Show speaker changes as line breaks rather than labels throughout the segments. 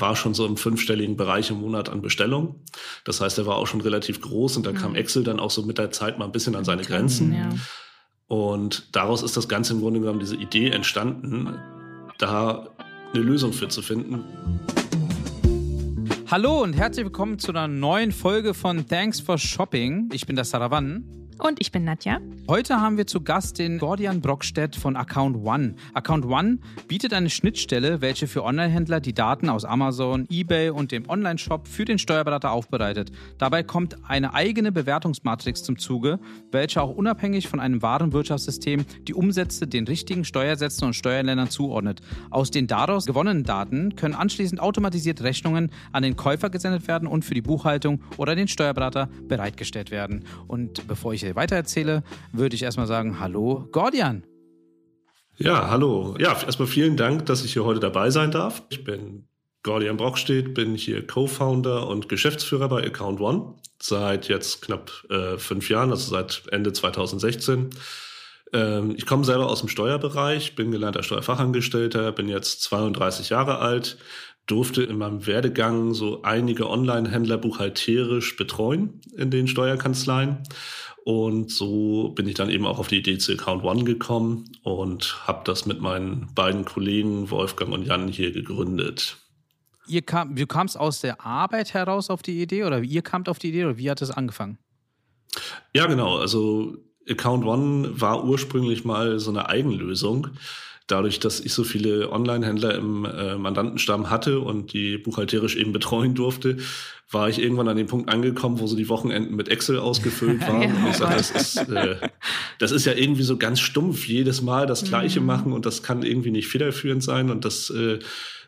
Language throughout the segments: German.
war schon so im fünfstelligen Bereich im Monat an Bestellungen. Das heißt, er war auch schon relativ groß und da mhm. kam Excel dann auch so mit der Zeit mal ein bisschen an seine Grenzen. Ja. Und daraus ist das Ganze im Grunde genommen diese Idee entstanden, da eine Lösung für zu finden.
Hallo und herzlich willkommen zu einer neuen Folge von Thanks for Shopping. Ich bin der Saravan.
Und ich bin Nadja.
Heute haben wir zu Gast den Gordian Brockstedt von Account One. Account One bietet eine Schnittstelle, welche für Onlinehändler die Daten aus Amazon, eBay und dem Onlineshop für den Steuerberater aufbereitet. Dabei kommt eine eigene Bewertungsmatrix zum Zuge, welche auch unabhängig von einem wahren Wirtschaftssystem die Umsätze den richtigen Steuersätzen und Steuerländern zuordnet. Aus den daraus gewonnenen Daten können anschließend automatisiert Rechnungen an den Käufer gesendet werden und für die Buchhaltung oder den Steuerberater bereitgestellt werden. Und bevor ich weitererzähle, würde ich erstmal sagen, hallo Gordian.
Ja, hallo. Ja, erstmal vielen Dank, dass ich hier heute dabei sein darf. Ich bin Gordian Brockstedt, bin hier Co-Founder und Geschäftsführer bei Account One seit jetzt knapp äh, fünf Jahren, also seit Ende 2016. Ähm, ich komme selber aus dem Steuerbereich, bin gelernter Steuerfachangestellter, bin jetzt 32 Jahre alt, durfte in meinem Werdegang so einige Online-Händler buchhalterisch betreuen in den Steuerkanzleien und so bin ich dann eben auch auf die Idee zu Account One gekommen und habe das mit meinen beiden Kollegen Wolfgang und Jan hier gegründet.
Ihr kam, du kamst aus der Arbeit heraus auf die Idee oder ihr kamt auf die Idee oder wie hat es angefangen?
Ja, genau. Also Account One war ursprünglich mal so eine Eigenlösung dadurch, dass ich so viele Online-Händler im äh, Mandantenstamm hatte und die buchhalterisch eben betreuen durfte, war ich irgendwann an den Punkt angekommen, wo so die Wochenenden mit Excel ausgefüllt waren. ja. Und ich sagte, das ist, äh, das ist ja irgendwie so ganz stumpf, jedes Mal das Gleiche mhm. machen und das kann irgendwie nicht federführend sein und das äh,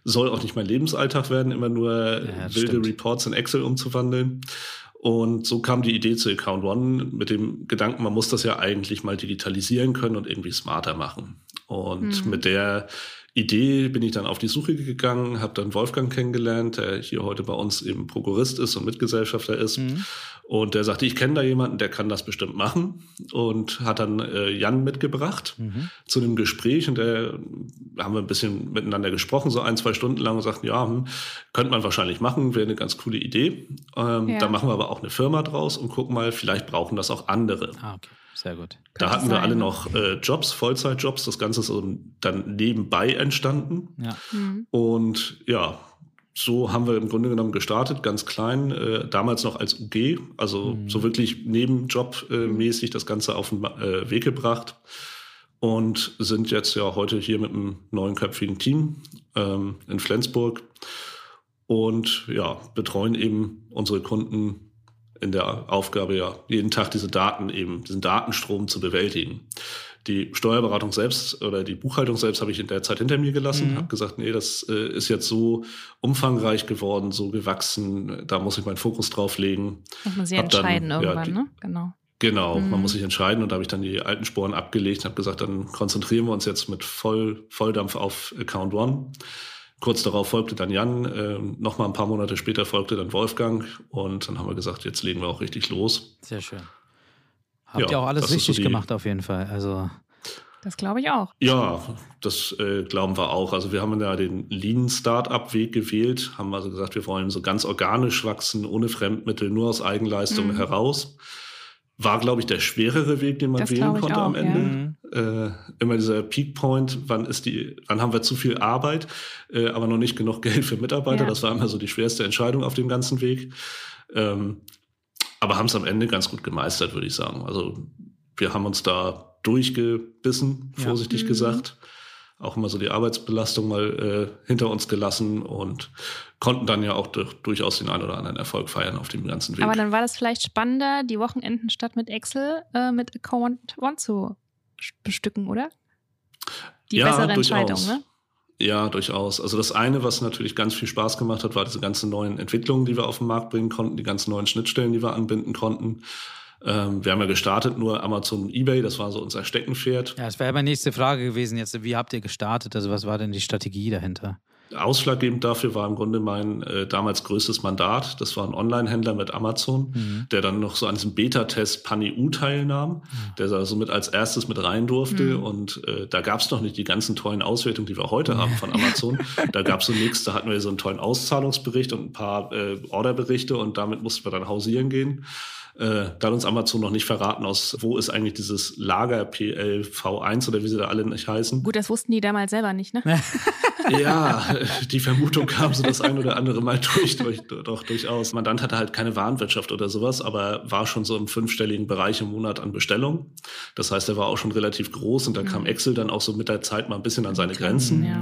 soll auch nicht mein Lebensalltag werden, immer nur ja, wilde stimmt. Reports in Excel umzuwandeln. Und so kam die Idee zu Account One mit dem Gedanken, man muss das ja eigentlich mal digitalisieren können und irgendwie smarter machen. Und mhm. mit der Idee bin ich dann auf die Suche gegangen, habe dann Wolfgang kennengelernt, der hier heute bei uns eben Prokurist ist und Mitgesellschafter ist. Mhm. Und der sagte, ich kenne da jemanden, der kann das bestimmt machen. Und hat dann äh, Jan mitgebracht mhm. zu einem Gespräch. Und da haben wir ein bisschen miteinander gesprochen, so ein, zwei Stunden lang und sagten, ja, hm, könnte man wahrscheinlich machen, wäre eine ganz coole Idee. Ähm, ja. Da machen wir aber auch eine Firma draus und gucken mal, vielleicht brauchen das auch andere. Ah, okay.
Sehr gut.
Da hatten wir alle noch äh, Jobs, Vollzeitjobs. Das Ganze ist dann nebenbei entstanden. Ja. Mhm. Und ja, so haben wir im Grunde genommen gestartet, ganz klein, äh, damals noch als UG, also mhm. so wirklich nebenjobmäßig äh, das Ganze auf den äh, Weg gebracht und sind jetzt ja heute hier mit einem neunköpfigen Team ähm, in Flensburg und ja, betreuen eben unsere Kunden in der Aufgabe, ja, jeden Tag diese Daten eben, diesen Datenstrom zu bewältigen. Die Steuerberatung selbst oder die Buchhaltung selbst habe ich in der Zeit hinter mir gelassen, mhm. habe gesagt, nee, das äh, ist jetzt so umfangreich geworden, so gewachsen, da muss ich meinen Fokus drauf legen.
Muss man sich hab entscheiden dann, irgendwann, ja, die, ne?
Genau. Genau, mhm. man muss sich entscheiden und da habe ich dann die alten Sporen abgelegt und habe gesagt, dann konzentrieren wir uns jetzt mit Voll, Volldampf auf Account One. Kurz darauf folgte dann Jan, äh, noch mal ein paar Monate später folgte dann Wolfgang und dann haben wir gesagt, jetzt legen wir auch richtig los.
Sehr schön. Habt ja, ihr auch alles richtig so gemacht auf jeden Fall. Also
das glaube ich auch.
Ja, das äh, glauben wir auch. Also wir haben ja den Lean Startup Weg gewählt, haben also gesagt, wir wollen so ganz organisch wachsen, ohne Fremdmittel, nur aus Eigenleistung mhm. heraus. War, glaube ich, der schwerere Weg, den man das wählen konnte auch, am Ende. Ja. Äh, immer dieser Peak Point, wann ist die, wann haben wir zu viel Arbeit, äh, aber noch nicht genug Geld für Mitarbeiter. Ja. Das war immer so die schwerste Entscheidung auf dem ganzen Weg. Ähm, aber haben es am Ende ganz gut gemeistert, würde ich sagen. Also wir haben uns da durchgebissen, vorsichtig ja. mhm. Auch immer so die Arbeitsbelastung mal äh, hinter uns gelassen und konnten dann ja auch durch, durchaus den einen oder anderen Erfolg feiern auf dem ganzen Weg.
Aber dann war das vielleicht spannender, die Wochenenden statt mit Excel äh, mit Account One zu bestücken, oder? Die ja, bessere Entscheidung, ne?
Ja, durchaus. Also das eine, was natürlich ganz viel Spaß gemacht hat, war diese ganzen neuen Entwicklungen, die wir auf den Markt bringen konnten, die ganzen neuen Schnittstellen, die wir anbinden konnten. Ähm, wir haben ja gestartet nur Amazon eBay, das war so unser Steckenpferd.
Ja, das wäre meine nächste Frage gewesen jetzt. Wie habt ihr gestartet? Also was war denn die Strategie dahinter?
Ausschlaggebend dafür war im Grunde mein äh, damals größtes Mandat. Das war ein Online-Händler mit Amazon, mhm. der dann noch so an diesem Beta-Test PanEU teilnahm, mhm. der da somit als erstes mit rein durfte. Mhm. Und äh, da gab es noch nicht die ganzen tollen Auswertungen, die wir heute haben von Amazon. da gab es so nichts, da hatten wir so einen tollen Auszahlungsbericht und ein paar äh, Orderberichte und damit mussten wir dann hausieren gehen. Äh, da hat uns Amazon noch nicht verraten, aus wo ist eigentlich dieses Lager PLV1 oder wie sie da alle nicht heißen.
Gut, das wussten die damals selber nicht, ne?
ja, die Vermutung kam so das ein oder andere Mal durch, durch, doch durchaus. Mandant hatte halt keine Warenwirtschaft oder sowas, aber war schon so im fünfstelligen Bereich im Monat an Bestellung. Das heißt, er war auch schon relativ groß und da mhm. kam Excel dann auch so mit der Zeit mal ein bisschen an seine Grenzen. Ja.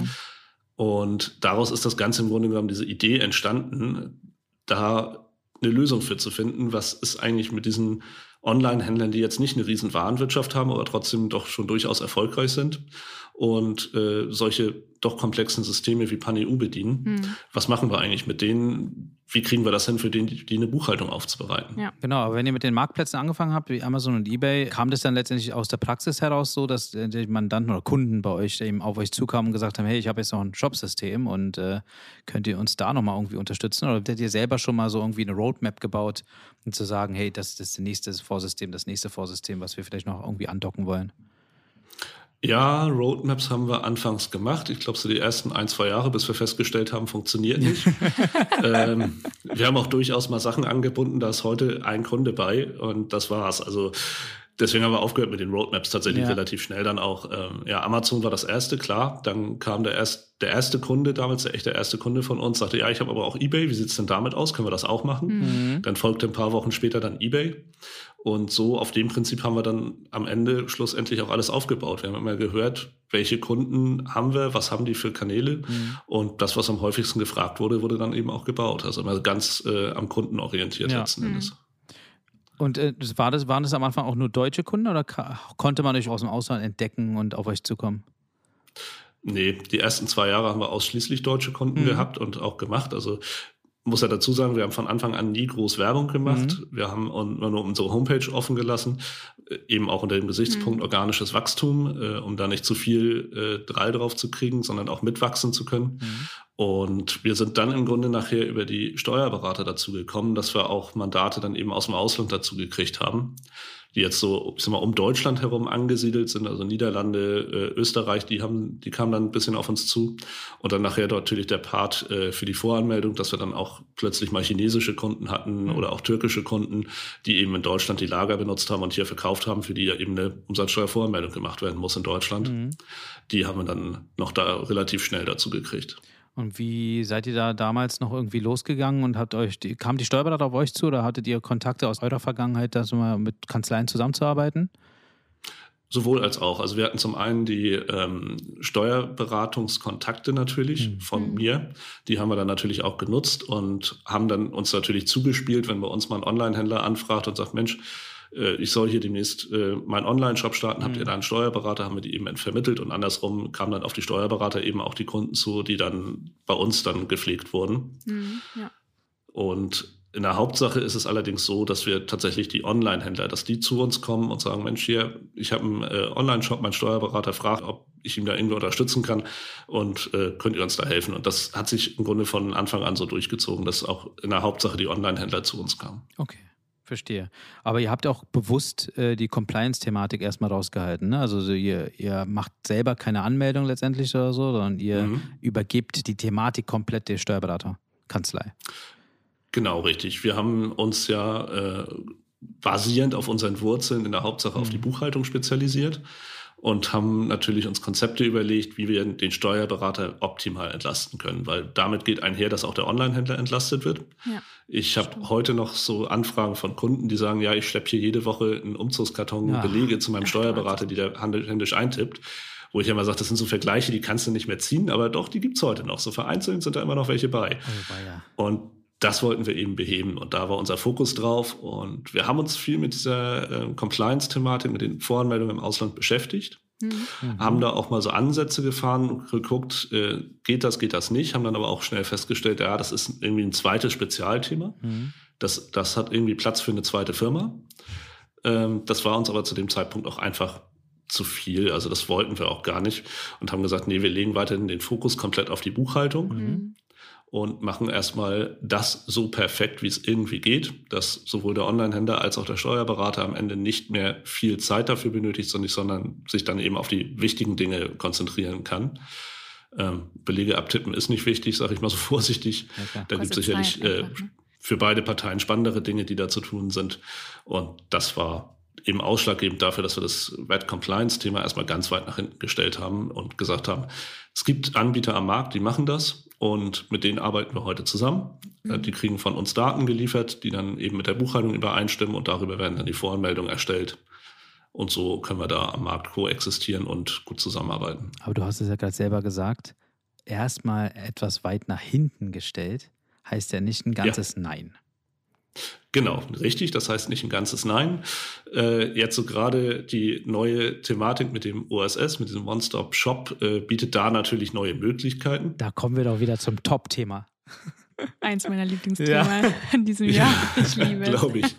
Und daraus ist das Ganze im Grunde genommen diese Idee entstanden, da eine Lösung für zu finden. Was ist eigentlich mit diesen Online-Händlern, die jetzt nicht eine riesen Warenwirtschaft haben, aber trotzdem doch schon durchaus erfolgreich sind und äh, solche doch komplexen Systeme wie PanEU bedienen. Hm. Was machen wir eigentlich mit denen? Wie kriegen wir das hin, für den, die, die eine Buchhaltung aufzubereiten?
Ja. Genau, aber wenn ihr mit den Marktplätzen angefangen habt, wie Amazon und eBay, kam das dann letztendlich aus der Praxis heraus so, dass die Mandanten oder Kunden bei euch eben auf euch zukamen und gesagt haben, hey, ich habe jetzt noch ein Shop-System und äh, könnt ihr uns da nochmal irgendwie unterstützen? Oder habt ihr selber schon mal so irgendwie eine Roadmap gebaut, um zu sagen, hey, das ist das nächste Vorsystem, das nächste Vorsystem, was wir vielleicht noch irgendwie andocken wollen?
Ja, Roadmaps haben wir anfangs gemacht. Ich glaube, so die ersten ein, zwei Jahre, bis wir festgestellt haben, funktioniert nicht. ähm, wir haben auch durchaus mal Sachen angebunden, da ist heute ein Kunde bei und das war's. Also deswegen haben wir aufgehört mit den Roadmaps tatsächlich ja. relativ schnell dann auch. Ähm, ja, Amazon war das erste, klar. Dann kam der, erst, der erste Kunde, damals der echt der erste Kunde von uns, sagte, ja, ich habe aber auch eBay, wie sieht's denn damit aus? Können wir das auch machen? Mhm. Dann folgte ein paar Wochen später dann eBay. Und so auf dem Prinzip haben wir dann am Ende schlussendlich auch alles aufgebaut. Wir haben immer gehört, welche Kunden haben wir, was haben die für Kanäle. Mhm. Und das, was am häufigsten gefragt wurde, wurde dann eben auch gebaut. Also immer ganz äh, am Kunden orientiert ja. letzten mhm.
Und äh, war das, waren das am Anfang auch nur deutsche Kunden oder konnte man euch aus dem Ausland entdecken und auf euch zukommen?
Nee, die ersten zwei Jahre haben wir ausschließlich deutsche Kunden mhm. gehabt und auch gemacht. Also muss ja dazu sagen, wir haben von Anfang an nie groß Werbung gemacht. Mhm. Wir haben nur unsere Homepage offen gelassen, äh, eben auch unter dem Gesichtspunkt mhm. organisches Wachstum, äh, um da nicht zu viel äh, Drall drauf zu kriegen, sondern auch mitwachsen zu können. Mhm. Und wir sind dann im Grunde nachher über die Steuerberater dazu gekommen, dass wir auch Mandate dann eben aus dem Ausland dazu gekriegt haben die jetzt so ich sag mal, um Deutschland herum angesiedelt sind, also Niederlande, äh, Österreich, die haben, die kamen dann ein bisschen auf uns zu. Und dann nachher dort natürlich der Part äh, für die Voranmeldung, dass wir dann auch plötzlich mal chinesische Kunden hatten mhm. oder auch türkische Kunden, die eben in Deutschland die Lager benutzt haben und hier verkauft haben, für die ja eben eine Umsatzsteuervoranmeldung gemacht werden muss in Deutschland. Mhm. Die haben wir dann noch da relativ schnell dazu gekriegt.
Und wie seid ihr da damals noch irgendwie losgegangen und habt euch, die, kam die Steuerberater auf euch zu oder hattet ihr Kontakte aus eurer Vergangenheit, da mal mit Kanzleien zusammenzuarbeiten?
Sowohl als auch. Also wir hatten zum einen die ähm, Steuerberatungskontakte natürlich mhm. von mhm. mir. Die haben wir dann natürlich auch genutzt und haben dann uns natürlich zugespielt, wenn bei uns mal ein Online-Händler anfragt und sagt, Mensch, äh, ich soll hier demnächst äh, meinen Online-Shop starten, mhm. habt ihr mhm. da einen Steuerberater, haben wir die eben vermittelt und andersrum kamen dann auf die Steuerberater eben auch die Kunden zu, die dann bei uns dann gepflegt wurden. Mhm, ja. Und in der Hauptsache ist es allerdings so, dass wir tatsächlich die Online-Händler, dass die zu uns kommen und sagen, Mensch, hier, ich habe einen äh, Online-Shop, mein Steuerberater fragt, ob ich ihm da irgendwie unterstützen kann und äh, könnt ihr uns da helfen. Und das hat sich im Grunde von Anfang an so durchgezogen, dass auch in der Hauptsache die Online-Händler zu uns kamen.
Okay. Verstehe. Aber ihr habt auch bewusst äh, die Compliance-Thematik erstmal rausgehalten. Ne? Also so ihr, ihr macht selber keine Anmeldung letztendlich oder so, sondern ihr mhm. übergebt die Thematik komplett der Steuerberaterkanzlei.
Genau, richtig. Wir haben uns ja äh, basierend auf unseren Wurzeln in der Hauptsache mhm. auf die mhm. Buchhaltung spezialisiert und haben natürlich uns Konzepte überlegt, wie wir den Steuerberater optimal entlasten können, weil damit geht einher, dass auch der Online-Händler entlastet wird. Ja, ich habe heute noch so Anfragen von Kunden, die sagen, ja, ich schleppe hier jede Woche einen Umzugskarton ja. Belege zu meinem Steuerberater, die der händisch eintippt wo ich immer sage, das sind so Vergleiche, die kannst du nicht mehr ziehen, aber doch, die gibt's heute noch. So vereinzelt sind da immer noch welche bei. Oh, ja. Und das wollten wir eben beheben und da war unser Fokus drauf und wir haben uns viel mit dieser äh, Compliance-Thematik, mit den Voranmeldungen im Ausland beschäftigt. Mhm. Haben da auch mal so Ansätze gefahren und geguckt, äh, geht das, geht das nicht, haben dann aber auch schnell festgestellt, ja, das ist irgendwie ein zweites Spezialthema. Mhm. Das, das hat irgendwie Platz für eine zweite Firma. Ähm, das war uns aber zu dem Zeitpunkt auch einfach zu viel. Also das wollten wir auch gar nicht und haben gesagt, nee, wir legen weiterhin den Fokus komplett auf die Buchhaltung. Mhm und machen erstmal das so perfekt, wie es irgendwie geht, dass sowohl der Online-Händler als auch der Steuerberater am Ende nicht mehr viel Zeit dafür benötigt, sondern sich dann eben auf die wichtigen Dinge konzentrieren kann. Ähm, Belege abtippen ist nicht wichtig, sage ich mal so vorsichtig. Okay. Da gibt es sicherlich äh, ne? für beide Parteien spannendere Dinge, die da zu tun sind. Und das war eben ausschlaggebend dafür, dass wir das Red Compliance-Thema erstmal ganz weit nach hinten gestellt haben und gesagt haben, es gibt Anbieter am Markt, die machen das und mit denen arbeiten wir heute zusammen. Mhm. Die kriegen von uns Daten geliefert, die dann eben mit der Buchhaltung übereinstimmen und darüber werden dann die Voranmeldungen erstellt. Und so können wir da am Markt koexistieren und gut zusammenarbeiten.
Aber du hast es ja gerade selber gesagt, erstmal etwas weit nach hinten gestellt, heißt ja nicht ein ganzes ja. Nein.
Genau, richtig. Das heißt nicht ein ganzes Nein. Äh, jetzt so gerade die neue Thematik mit dem OSS, mit diesem One-Stop-Shop, äh, bietet da natürlich neue Möglichkeiten.
Da kommen wir doch wieder zum Top-Thema.
Eins meiner Lieblingsthemen ja. in diesem Jahr. Ich liebe es.
Glaube ich.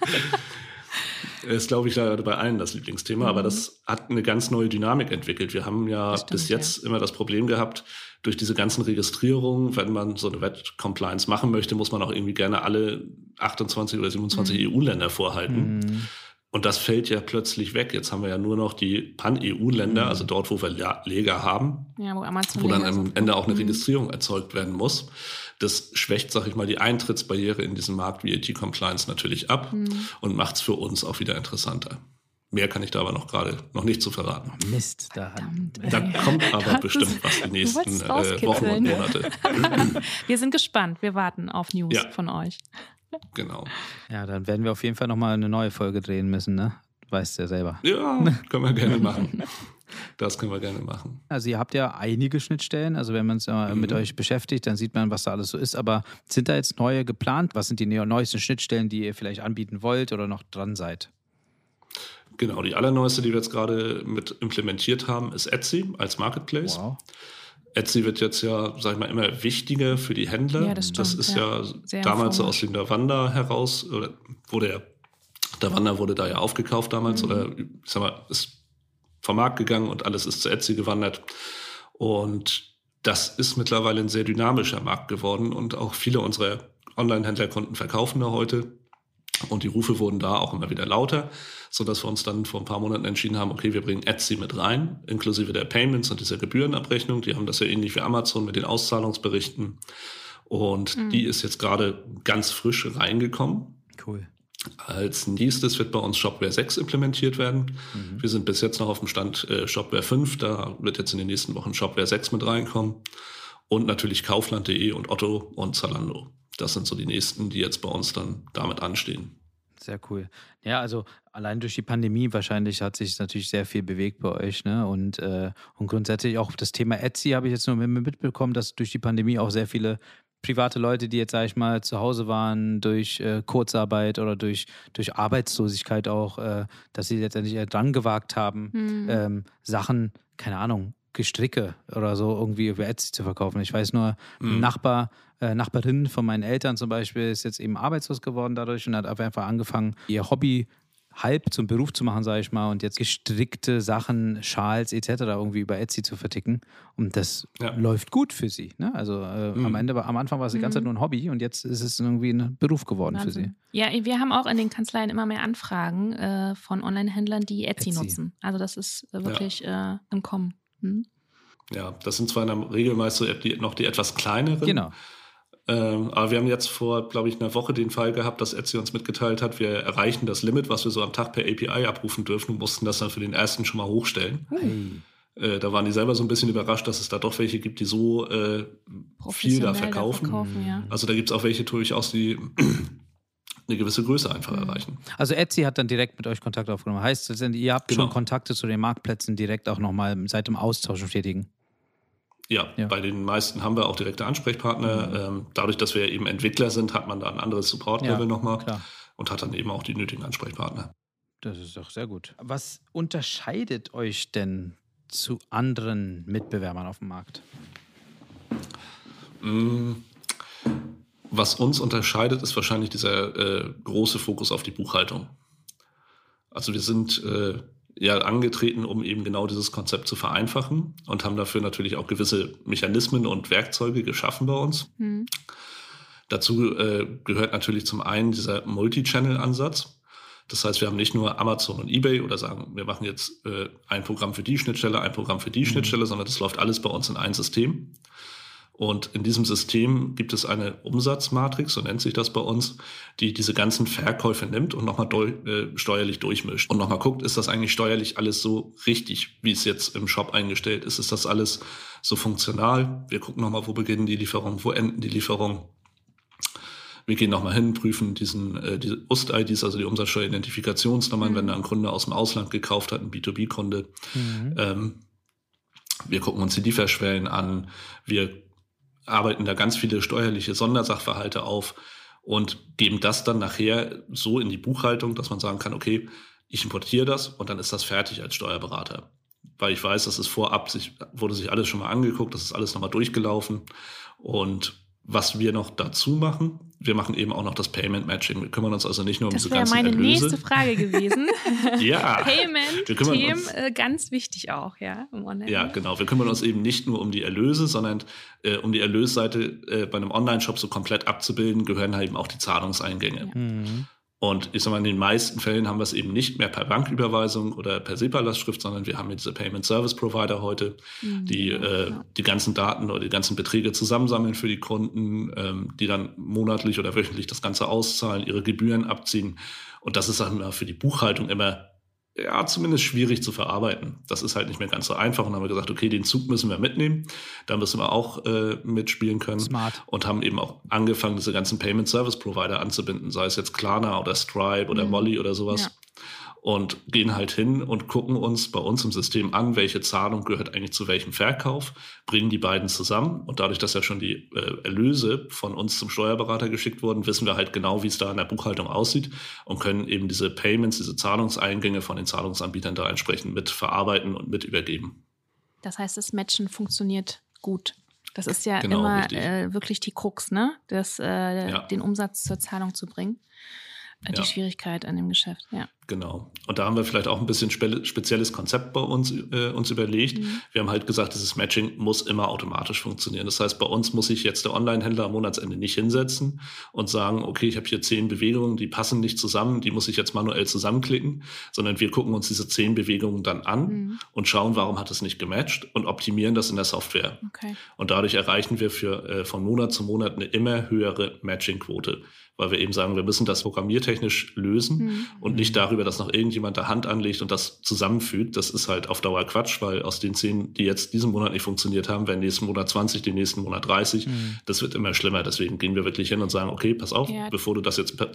Ist, glaube ich, leider bei allen das Lieblingsthema, mhm. aber das hat eine ganz neue Dynamik entwickelt. Wir haben ja stimmt, bis jetzt ja. immer das Problem gehabt, durch diese ganzen Registrierungen, wenn man so eine Wet-Compliance machen möchte, muss man auch irgendwie gerne alle 28 oder 27 mhm. EU-Länder vorhalten. Mhm. Und das fällt ja plötzlich weg. Jetzt haben wir ja nur noch die Pan-EU-Länder, mhm. also dort, wo wir Leger haben, ja, wo, wo dann am Ende auch eine mhm. Registrierung erzeugt werden muss. Das schwächt, sag ich mal, die Eintrittsbarriere in diesen Markt VAT-Compliance natürlich ab mhm. und macht es für uns auch wieder interessanter. Mehr kann ich da aber noch gerade noch nicht zu verraten.
Mist, da,
da kommt aber bestimmt was die nächsten äh, Wochen und Monate.
wir sind gespannt. Wir warten auf News ja. von euch.
Genau.
Ja, dann werden wir auf jeden Fall nochmal eine neue Folge drehen müssen, ne? Weißt du ja selber.
Ja, können wir gerne machen. Das können wir gerne machen.
Also ihr habt ja einige Schnittstellen. Also wenn man es mhm. mit euch beschäftigt, dann sieht man, was da alles so ist. Aber sind da jetzt neue geplant? Was sind die neuesten Schnittstellen, die ihr vielleicht anbieten wollt oder noch dran seid?
Genau, die allerneueste, die wir jetzt gerade mit implementiert haben, ist Etsy als Marketplace. Wow. Etsy wird jetzt ja, sag ich mal, immer wichtiger für die Händler. Ja, das, stimmt, das ist ja, ja damals so aus dem Davanda heraus, oder wurde ja, Davanda wurde da ja aufgekauft damals, mhm. oder ich sag mal, ist vom Markt gegangen und alles ist zu Etsy gewandert. Und das ist mittlerweile ein sehr dynamischer Markt geworden und auch viele unserer Online-Händlerkunden verkaufen da heute. Und die Rufe wurden da auch immer wieder lauter, so dass wir uns dann vor ein paar Monaten entschieden haben, okay, wir bringen Etsy mit rein, inklusive der Payments und dieser Gebührenabrechnung. Die haben das ja ähnlich wie Amazon mit den Auszahlungsberichten. Und mhm. die ist jetzt gerade ganz frisch reingekommen.
Cool.
Als nächstes wird bei uns Shopware 6 implementiert werden. Mhm. Wir sind bis jetzt noch auf dem Stand äh, Shopware 5. Da wird jetzt in den nächsten Wochen Shopware 6 mit reinkommen. Und natürlich Kaufland.de und Otto und Zalando. Das sind so die nächsten, die jetzt bei uns dann damit anstehen.
Sehr cool. Ja, also allein durch die Pandemie wahrscheinlich hat sich natürlich sehr viel bewegt bei euch, ne? Und, äh, und grundsätzlich auch das Thema Etsy habe ich jetzt nur mitbekommen, dass durch die Pandemie auch sehr viele private Leute, die jetzt, sage ich mal, zu Hause waren durch äh, Kurzarbeit oder durch, durch Arbeitslosigkeit auch, äh, dass sie letztendlich dran gewagt haben, mhm. ähm, Sachen, keine Ahnung, Gestricke oder so irgendwie über Etsy zu verkaufen. Ich weiß nur, mhm. ein Nachbar, äh, Nachbarin von meinen Eltern zum Beispiel ist jetzt eben arbeitslos geworden dadurch und hat einfach angefangen, ihr Hobby halb zum Beruf zu machen, sage ich mal, und jetzt gestrickte Sachen, Schals etc. irgendwie über Etsy zu verticken. Und das ja. läuft gut für sie. Ne? Also äh, mhm. am Ende, am Anfang war es die ganze Zeit mhm. nur ein Hobby und jetzt ist es irgendwie ein Beruf geworden Wahnsinn. für sie.
Ja, wir haben auch in den Kanzleien immer mehr Anfragen äh, von Online-Händlern, die Etsy, Etsy, nutzen. Also das ist äh, wirklich ja. Äh, im Kommen. Hm?
Ja, das sind zwar in der Regel meist so die, noch die etwas kleineren.
Genau.
Ähm, aber wir haben jetzt vor, glaube ich, einer Woche den Fall gehabt, dass Etsy uns mitgeteilt hat, wir erreichen das Limit, was wir so am Tag per API abrufen dürfen und mussten das dann für den ersten schon mal hochstellen. Äh, da waren die selber so ein bisschen überrascht, dass es da doch welche gibt, die so äh, viel da verkaufen. verkaufen ja. Also da gibt es auch welche durchaus, die eine gewisse Größe einfach mhm. erreichen.
Also Etsy hat dann direkt mit euch Kontakt aufgenommen. Heißt, ihr habt genau. schon Kontakte zu den Marktplätzen direkt auch nochmal seit dem Austausch tätigen?
Ja, ja, bei den meisten haben wir auch direkte Ansprechpartner. Mhm. Ähm, dadurch, dass wir eben Entwickler sind, hat man da ein anderes Support-Level ja, nochmal klar. und hat dann eben auch die nötigen Ansprechpartner.
Das ist doch sehr gut. Was unterscheidet euch denn zu anderen Mitbewerbern auf dem Markt?
Mm, was uns unterscheidet, ist wahrscheinlich dieser äh, große Fokus auf die Buchhaltung. Also wir sind äh, ja angetreten, um eben genau dieses Konzept zu vereinfachen und haben dafür natürlich auch gewisse Mechanismen und Werkzeuge geschaffen bei uns. Mhm. Dazu äh, gehört natürlich zum einen dieser Multi-Channel-Ansatz. Das heißt, wir haben nicht nur Amazon und eBay oder sagen, wir machen jetzt äh, ein Programm für die Schnittstelle, ein Programm für die mhm. Schnittstelle, sondern das läuft alles bei uns in ein System. Und in diesem System gibt es eine Umsatzmatrix, so nennt sich das bei uns, die diese ganzen Verkäufe nimmt und nochmal äh, steuerlich durchmischt und nochmal guckt, ist das eigentlich steuerlich alles so richtig, wie es jetzt im Shop eingestellt ist? Ist das alles so funktional? Wir gucken nochmal, wo beginnen die Lieferungen, wo enden die Lieferungen? Wir gehen nochmal hin, prüfen diesen, äh, diese UST-IDs, also die Umsatzsteueridentifikationsnummern, mhm. wenn da ein Kunde aus dem Ausland gekauft hat, ein B2B-Kunde. Mhm. Ähm, wir gucken uns die Lieferschwellen an. Wir arbeiten da ganz viele steuerliche Sondersachverhalte auf und geben das dann nachher so in die Buchhaltung, dass man sagen kann, okay, ich importiere das und dann ist das fertig als Steuerberater. Weil ich weiß, das ist vorab, sich, wurde sich alles schon mal angeguckt, das ist alles nochmal durchgelaufen. Und was wir noch dazu machen, wir machen eben auch noch das Payment Matching. Wir kümmern uns also nicht nur um
das
diese ganzen
meine
Erlöse.
nächste Frage gewesen.
ja.
Payment-Themen, äh, ganz wichtig auch, ja,
im Online. Ja, genau. Wir kümmern uns eben nicht nur um die Erlöse, sondern äh, um die Erlösseite äh, bei einem Online-Shop so komplett abzubilden, gehören halt eben auch die Zahlungseingänge. Ja. Mhm. Und ich sage mal, in den meisten Fällen haben wir es eben nicht mehr per Banküberweisung oder per SEPA-Lastschrift, sondern wir haben diese Payment Service Provider heute, mhm, die ja, äh, die ganzen Daten oder die ganzen Beträge zusammensammeln für die Kunden, ähm, die dann monatlich oder wöchentlich das Ganze auszahlen, ihre Gebühren abziehen. Und das ist dann für die Buchhaltung immer ja, zumindest schwierig zu verarbeiten. Das ist halt nicht mehr ganz so einfach. Und dann haben wir gesagt, okay, den Zug müssen wir mitnehmen. Da müssen wir auch äh, mitspielen können.
Smart.
Und haben eben auch angefangen, diese ganzen Payment Service Provider anzubinden, sei es jetzt Klarna oder Stripe oder mhm. Molly oder sowas. Ja und gehen halt hin und gucken uns bei uns im System an, welche Zahlung gehört eigentlich zu welchem Verkauf, bringen die beiden zusammen und dadurch, dass ja schon die äh, Erlöse von uns zum Steuerberater geschickt wurden, wissen wir halt genau, wie es da in der Buchhaltung aussieht und können eben diese Payments, diese Zahlungseingänge von den Zahlungsanbietern da entsprechend mit verarbeiten und mit übergeben.
Das heißt, das Matchen funktioniert gut. Das ist ja genau, immer äh, wirklich die Krux, ne? Das, äh, ja. den Umsatz zur Zahlung zu bringen. Die ja. Schwierigkeit an dem Geschäft, ja.
Genau. Und da haben wir vielleicht auch ein bisschen spe spezielles Konzept bei uns, äh, uns überlegt. Mhm. Wir haben halt gesagt, dieses Matching muss immer automatisch funktionieren. Das heißt, bei uns muss sich jetzt der Online-Händler am Monatsende nicht hinsetzen und sagen, okay, ich habe hier zehn Bewegungen, die passen nicht zusammen, die muss ich jetzt manuell zusammenklicken, sondern wir gucken uns diese zehn Bewegungen dann an mhm. und schauen, warum hat es nicht gematcht und optimieren das in der Software.
Okay.
Und dadurch erreichen wir für, äh, von Monat zu Monat eine immer höhere Matching-Quote weil wir eben sagen, wir müssen das programmiertechnisch lösen mhm. und nicht darüber, dass noch irgendjemand da Hand anlegt und das zusammenfügt. Das ist halt auf Dauer Quatsch, weil aus den zehn, die jetzt diesen Monat nicht funktioniert haben, werden nächsten Monat 20, den nächsten Monat 30. Mhm. Das wird immer schlimmer. Deswegen gehen wir wirklich hin und sagen, okay, pass auf, ja. bevor du das jetzt per,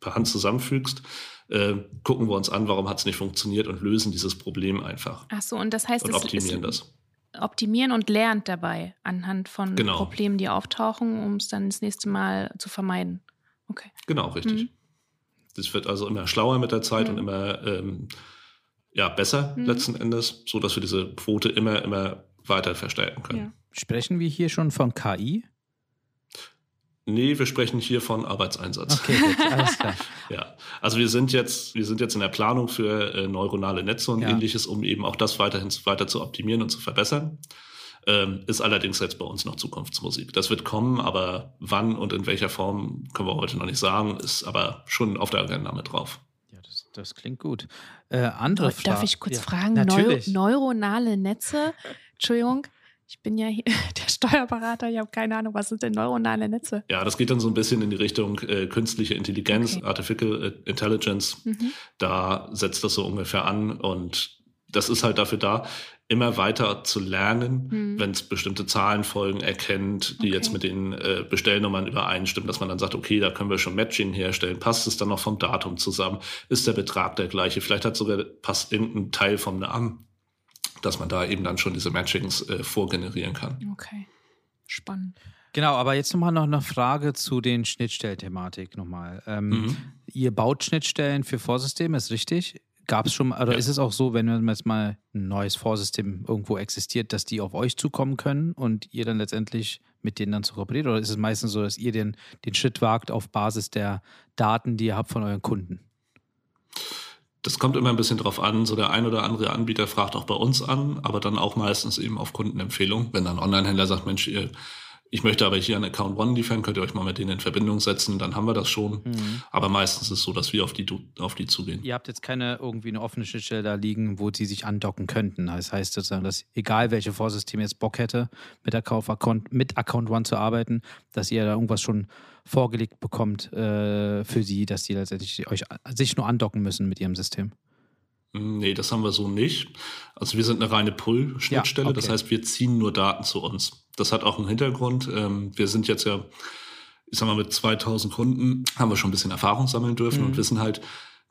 per Hand zusammenfügst, äh, gucken wir uns an, warum hat es nicht funktioniert und lösen dieses Problem einfach.
Ach so, und das heißt,
und optimieren das
optimieren und lernt dabei anhand von
genau.
Problemen, die auftauchen, um es dann das nächste Mal zu vermeiden. Okay.
Genau, richtig. Mhm. Das wird also immer schlauer mit der Zeit mhm. und immer ähm, ja, besser mhm. letzten Endes, sodass wir diese Quote immer, immer weiter verstärken können. Ja.
Sprechen wir hier schon von KI?
Nee, wir sprechen hier von Arbeitseinsatz.
Okay, gut, alles klar.
ja, also wir sind jetzt, wir sind jetzt in der Planung für äh, neuronale Netze und ja. ähnliches, um eben auch das weiterhin weiter zu optimieren und zu verbessern. Ähm, ist allerdings jetzt bei uns noch Zukunftsmusik. Das wird kommen, aber wann und in welcher Form können wir heute noch nicht sagen, ist aber schon auf der Agenda mit drauf.
Ja, das, das klingt gut. Äh, andere
Darf ich kurz ja, fragen? Neu neuronale Netze? Entschuldigung. Ich bin ja hier der Steuerberater, ich habe keine Ahnung, was sind denn neuronale Netze?
Ja, das geht dann so ein bisschen in die Richtung äh, künstliche Intelligenz, okay. Artificial äh, Intelligence. Mhm. Da setzt das so ungefähr an und das ist halt dafür da, immer weiter zu lernen, hm. wenn es bestimmte Zahlenfolgen erkennt, die okay. jetzt mit den äh, Bestellnummern übereinstimmen, dass man dann sagt, okay, da können wir schon Matching herstellen. Passt es dann noch vom Datum zusammen? Ist der Betrag der gleiche? Vielleicht hat sogar passt irgendein Teil vom Namen, dass man da eben dann schon diese Matchings äh, vorgenerieren kann.
Okay, spannend.
Genau, aber jetzt nochmal noch eine Frage zu den Schnittstellthematik nochmal. Ähm, mhm. Ihr baut Schnittstellen für Vorsysteme, ist richtig? Gab es schon, oder ja. ist es auch so, wenn jetzt mal ein neues Vorsystem irgendwo existiert, dass die auf euch zukommen können und ihr dann letztendlich mit denen dann zu kooperiert? Oder ist es meistens so, dass ihr den, den Schritt wagt auf Basis der Daten, die ihr habt von euren Kunden?
Das kommt immer ein bisschen drauf an. So der ein oder andere Anbieter fragt auch bei uns an, aber dann auch meistens eben auf Kundenempfehlung. Wenn dann ein Online-Händler sagt, Mensch, ihr ich möchte aber hier einen Account One liefern, könnt ihr euch mal mit denen in Verbindung setzen, dann haben wir das schon. Mhm. Aber meistens ist es so, dass wir auf die, auf die zugehen.
Ihr habt jetzt keine irgendwie eine offene Schnittstelle da liegen, wo sie sich andocken könnten. Das heißt sozusagen, dass egal welche Vorsystem jetzt Bock hätte, mit, Account, mit Account One zu arbeiten, dass ihr da irgendwas schon vorgelegt bekommt äh, für sie, dass sie letztendlich euch sich nur andocken müssen mit ihrem System.
Hm, nee, das haben wir so nicht. Also wir sind eine reine Pull-Schnittstelle, ja, okay. das heißt, wir ziehen nur Daten zu uns. Das hat auch einen Hintergrund. Ähm, wir sind jetzt ja, ich sag mal, mit 2000 Kunden haben wir schon ein bisschen Erfahrung sammeln dürfen mhm. und wissen halt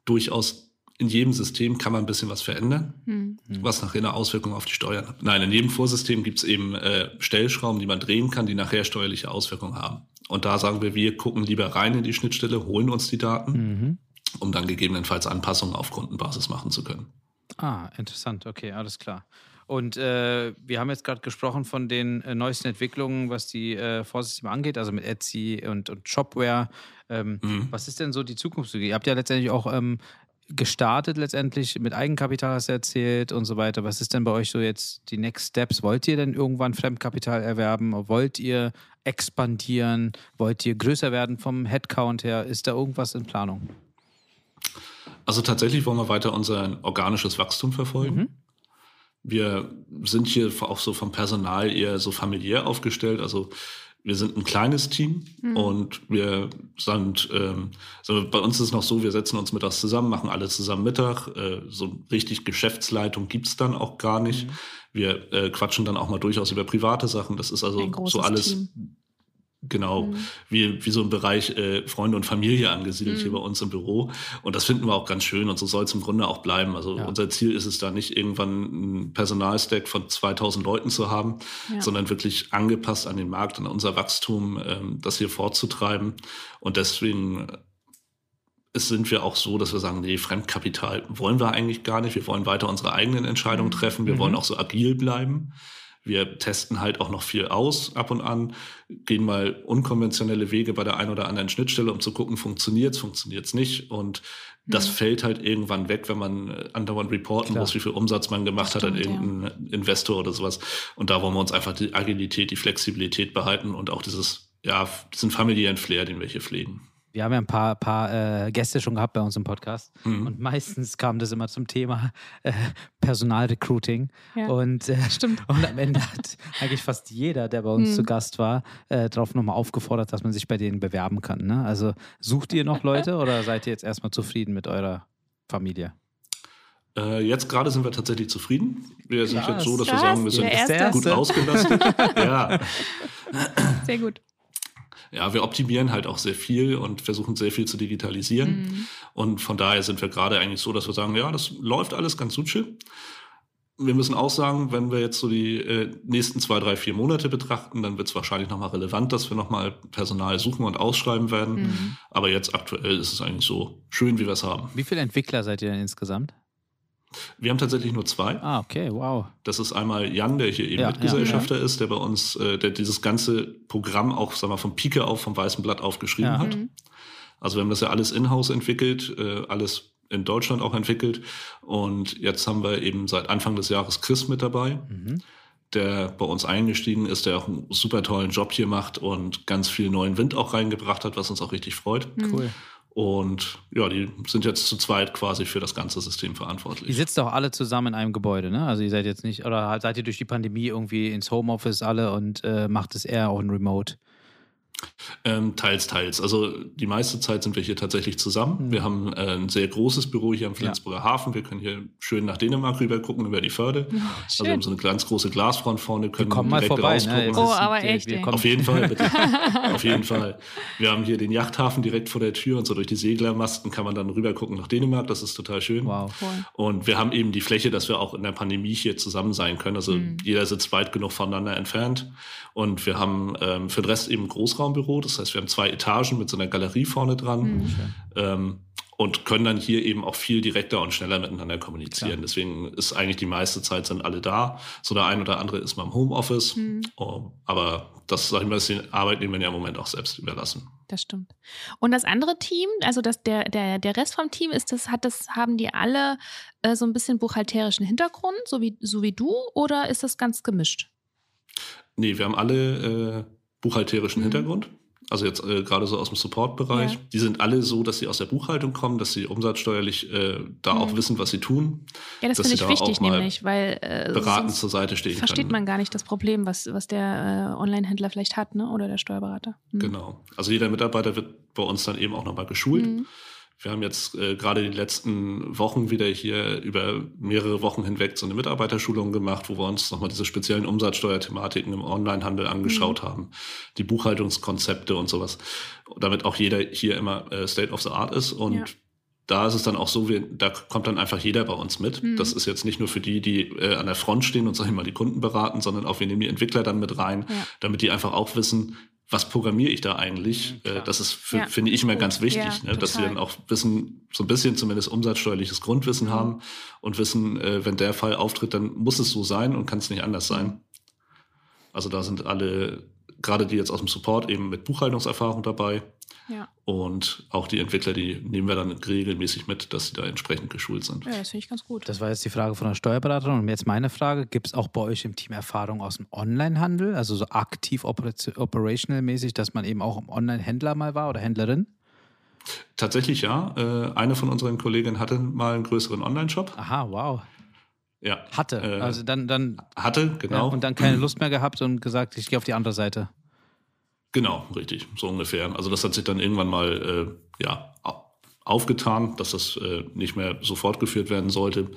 durchaus, in jedem System kann man ein bisschen was verändern, mhm. was nachher eine Auswirkung auf die Steuern hat. Nein, in jedem Vorsystem gibt es eben äh, Stellschrauben, die man drehen kann, die nachher steuerliche Auswirkungen haben. Und da sagen wir, wir gucken lieber rein in die Schnittstelle, holen uns die Daten. Mhm um dann gegebenenfalls Anpassungen auf Kundenbasis machen zu können.
Ah, interessant. Okay, alles klar. Und äh, wir haben jetzt gerade gesprochen von den äh, neuesten Entwicklungen, was die äh, Vorsysteme angeht, also mit Etsy und, und Shopware. Ähm, mhm. Was ist denn so die Zukunft? Ihr habt ja letztendlich auch ähm, gestartet, letztendlich mit Eigenkapital, hast du erzählt und so weiter. Was ist denn bei euch so jetzt die Next Steps? Wollt ihr denn irgendwann Fremdkapital erwerben? Wollt ihr expandieren? Wollt ihr größer werden vom Headcount her? Ist da irgendwas in Planung?
Also tatsächlich wollen wir weiter unser organisches Wachstum verfolgen. Mhm. Wir sind hier auch so vom Personal eher so familiär aufgestellt. Also wir sind ein kleines Team mhm. und wir sind, ähm, also bei uns ist es noch so, wir setzen uns mittags zusammen, machen alle zusammen Mittag. Äh, so richtig Geschäftsleitung gibt's dann auch gar nicht. Mhm. Wir äh, quatschen dann auch mal durchaus über private Sachen. Das ist also so alles. Team. Genau, mhm. wie, wie so ein Bereich äh, Freunde und Familie angesiedelt mhm. hier bei uns im Büro. Und das finden wir auch ganz schön und so soll es im Grunde auch bleiben. Also ja. unser Ziel ist es da nicht irgendwann ein Personalstack von 2000 Leuten zu haben, ja. sondern wirklich angepasst an den Markt, an unser Wachstum, ähm, das hier fortzutreiben. Und deswegen es sind wir auch so, dass wir sagen, nee, Fremdkapital wollen wir eigentlich gar nicht. Wir wollen weiter unsere eigenen Entscheidungen mhm. treffen. Wir mhm. wollen auch so agil bleiben. Wir testen halt auch noch viel aus ab und an, gehen mal unkonventionelle Wege bei der einen oder anderen Schnittstelle, um zu gucken, funktioniert's, funktioniert's nicht. Und das mhm. fällt halt irgendwann weg, wenn man äh, andauernd reporten Klar. muss, wie viel Umsatz man gemacht Stimmt, hat an irgendeinen ja. Investor oder sowas. Und da wollen wir uns einfach die Agilität, die Flexibilität behalten und auch dieses, ja, diesen familiären Flair, den wir hier pflegen
wir haben ja ein paar, paar äh, Gäste schon gehabt bei uns im Podcast mhm. und meistens kam das immer zum Thema äh, Personalrecruiting. Ja, und, äh, stimmt. und am Ende hat eigentlich fast jeder, der bei uns mhm. zu Gast war, äh, darauf nochmal aufgefordert, dass man sich bei denen bewerben kann. Ne? Also sucht ihr noch Leute oder seid ihr jetzt erstmal zufrieden mit eurer Familie?
Äh, jetzt gerade sind wir tatsächlich zufrieden. Wir sind jetzt so, dass wir sagen, wir sind gut ausgelastet. ja.
Sehr gut
ja, wir optimieren halt auch sehr viel und versuchen sehr viel zu digitalisieren. Mhm. Und von daher sind wir gerade eigentlich so, dass wir sagen, ja, das läuft alles ganz suche. Wir müssen auch sagen, wenn wir jetzt so die äh, nächsten zwei, drei, vier Monate betrachten, dann wird es wahrscheinlich nochmal relevant, dass wir nochmal Personal suchen und ausschreiben werden. Mhm. Aber jetzt aktuell ist es eigentlich so schön, wie wir es haben.
Wie viele Entwickler seid ihr denn insgesamt?
Wir haben tatsächlich nur zwei.
Ah, okay, wow.
Das ist einmal Jan, der hier eben ja, Mitgesellschafter ja. ist, der bei uns, äh, der dieses ganze Programm auch, sag mal, vom Pike auf, vom Weißen Blatt aufgeschrieben ja. hat. Mhm. Also wir haben das ja alles in-house entwickelt, äh, alles in Deutschland auch entwickelt. Und jetzt haben wir eben seit Anfang des Jahres Chris mit dabei. Mhm der bei uns eingestiegen ist, der auch einen super tollen Job hier macht und ganz viel neuen Wind auch reingebracht hat, was uns auch richtig freut. Cool. Und ja, die sind jetzt zu zweit quasi für das ganze System verantwortlich.
Ihr sitzt doch alle zusammen in einem Gebäude, ne? Also ihr seid jetzt nicht, oder seid ihr durch die Pandemie irgendwie ins Homeoffice alle und äh, macht es eher auch in Remote?
Ähm, teils, teils. Also die meiste Zeit sind wir hier tatsächlich zusammen. Mhm. Wir haben äh, ein sehr großes Büro hier am Flensburger ja. Hafen. Wir können hier schön nach Dänemark rüber gucken über die Förde. Oh, also wir haben so eine ganz große Glasfront vorne, können
wir mal vorbei. Ne?
Oh, aber echt.
Auf jeden Fall, bitte. Auf jeden Fall. Wir haben hier den Yachthafen direkt vor der Tür und so durch die Seglermasten kann man dann rüber gucken nach Dänemark. Das ist total schön. Wow. Und wir haben eben die Fläche, dass wir auch in der Pandemie hier zusammen sein können. Also mhm. jeder sitzt weit genug voneinander entfernt. Und wir haben ähm, für den Rest eben ein Großraumbüro. Das heißt, wir haben zwei Etagen mit so einer Galerie vorne dran. Mhm. Ähm, und können dann hier eben auch viel direkter und schneller miteinander kommunizieren. Klar. Deswegen ist eigentlich die meiste Zeit sind alle da. So der ein oder andere ist mal im Homeoffice. Mhm. Oh, aber das, sag ich mal, ist die Arbeitnehmer ja im Moment auch selbst überlassen.
Das stimmt. Und das andere Team, also das, der, der, der Rest vom Team, ist das, hat das, haben die alle äh, so ein bisschen buchhalterischen Hintergrund, so wie, so wie du, oder ist das ganz gemischt?
Nee, wir haben alle äh, buchhalterischen mhm. Hintergrund also jetzt äh, gerade so aus dem Support-Bereich, ja. die sind alle so, dass sie aus der Buchhaltung kommen, dass sie umsatzsteuerlich äh, da mhm. auch wissen, was sie tun.
Ja, das finde ich wichtig, nämlich, weil
äh, beratend zur Seite stehen
versteht können. man gar nicht das Problem, was, was der äh, Online-Händler vielleicht hat, ne? oder der Steuerberater.
Mhm. Genau. Also jeder Mitarbeiter wird bei uns dann eben auch nochmal geschult. Wir haben jetzt äh, gerade die letzten Wochen wieder hier über mehrere Wochen hinweg so eine Mitarbeiterschulung gemacht, wo wir uns nochmal diese speziellen Umsatzsteuerthematiken im Onlinehandel angeschaut mhm. haben, die Buchhaltungskonzepte und sowas, damit auch jeder hier immer äh, State of the Art ist und ja. Da ist es dann auch so, wie, da kommt dann einfach jeder bei uns mit. Mhm. Das ist jetzt nicht nur für die, die äh, an der Front stehen und sag ich mal die Kunden beraten, sondern auch wir nehmen die Entwickler dann mit rein, ja. damit die einfach auch wissen, was programmiere ich da eigentlich? Ja, äh, das ist, für, ja. finde ich immer ganz wichtig, ja, ne? dass wir dann auch wissen, so ein bisschen zumindest umsatzsteuerliches Grundwissen mhm. haben und wissen, äh, wenn der Fall auftritt, dann muss es so sein und kann es nicht anders sein. Also da sind alle, gerade die jetzt aus dem Support eben mit Buchhaltungserfahrung dabei. Ja. Und auch die Entwickler, die nehmen wir dann regelmäßig mit, dass sie da entsprechend geschult sind.
Ja, das finde ich ganz gut.
Das war jetzt die Frage von der Steuerberaterin. Und jetzt meine Frage: Gibt es auch bei euch im Team Erfahrung aus dem Onlinehandel, also so aktiv operational-mäßig, dass man eben auch im Online-Händler mal war oder Händlerin?
Tatsächlich ja. Äh, eine von unseren Kolleginnen hatte mal einen größeren Online-Shop.
Aha, wow.
Ja.
Hatte. Äh, also dann, dann.
Hatte, genau.
Ja, und dann keine Lust mehr gehabt und gesagt, ich gehe auf die andere Seite.
Genau, richtig, so ungefähr. Also das hat sich dann irgendwann mal äh, ja, aufgetan, dass das äh, nicht mehr so fortgeführt werden sollte.